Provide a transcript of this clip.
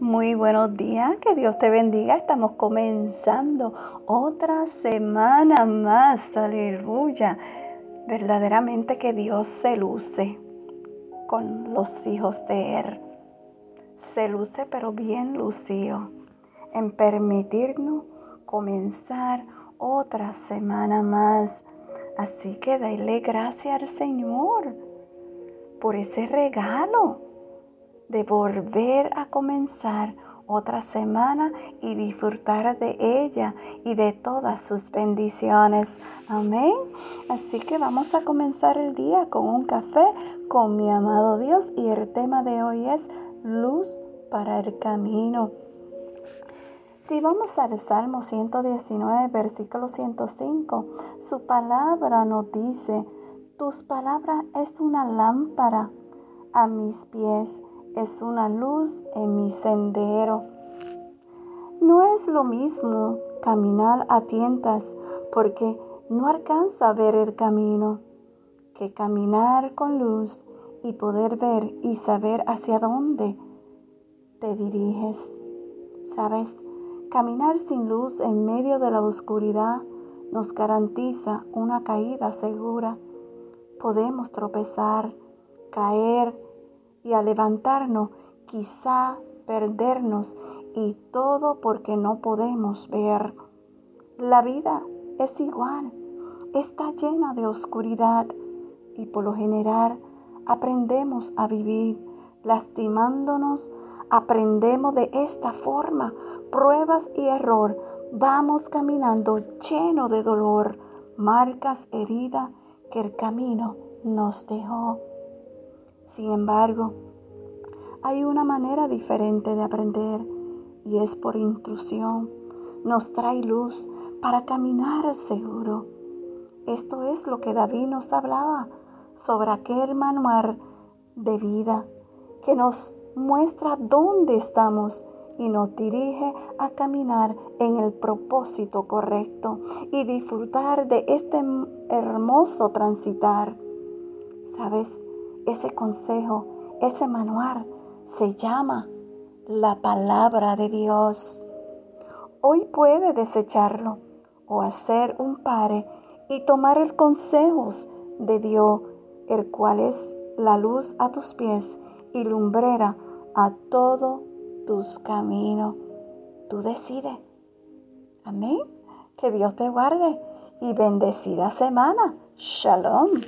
Muy buenos días, que Dios te bendiga. Estamos comenzando otra semana más, aleluya. Verdaderamente que Dios se luce con los hijos de Él. Se luce pero bien lucido en permitirnos comenzar otra semana más. Así que dale gracias al Señor por ese regalo de volver a comenzar otra semana y disfrutar de ella y de todas sus bendiciones. Amén. Así que vamos a comenzar el día con un café con mi amado Dios y el tema de hoy es luz para el camino. Si vamos al Salmo 119, versículo 105, su palabra nos dice, tus palabras es una lámpara a mis pies es una luz en mi sendero. No es lo mismo caminar a tientas porque no alcanza a ver el camino que caminar con luz y poder ver y saber hacia dónde te diriges. ¿Sabes? Caminar sin luz en medio de la oscuridad nos garantiza una caída segura. Podemos tropezar, caer, y al levantarnos quizá perdernos y todo porque no podemos ver. La vida es igual, está llena de oscuridad y por lo general aprendemos a vivir lastimándonos, aprendemos de esta forma, pruebas y error, vamos caminando lleno de dolor, marcas, heridas que el camino nos dejó. Sin embargo, hay una manera diferente de aprender y es por intrusión. Nos trae luz para caminar seguro. Esto es lo que David nos hablaba sobre aquel manual de vida que nos muestra dónde estamos y nos dirige a caminar en el propósito correcto y disfrutar de este hermoso transitar. ¿Sabes? Ese consejo, ese manual se llama la palabra de Dios. Hoy puede desecharlo o hacer un pare y tomar el consejo de Dios, el cual es la luz a tus pies y lumbrera a todos tus caminos. Tú decides. Amén. Que Dios te guarde y bendecida semana. Shalom.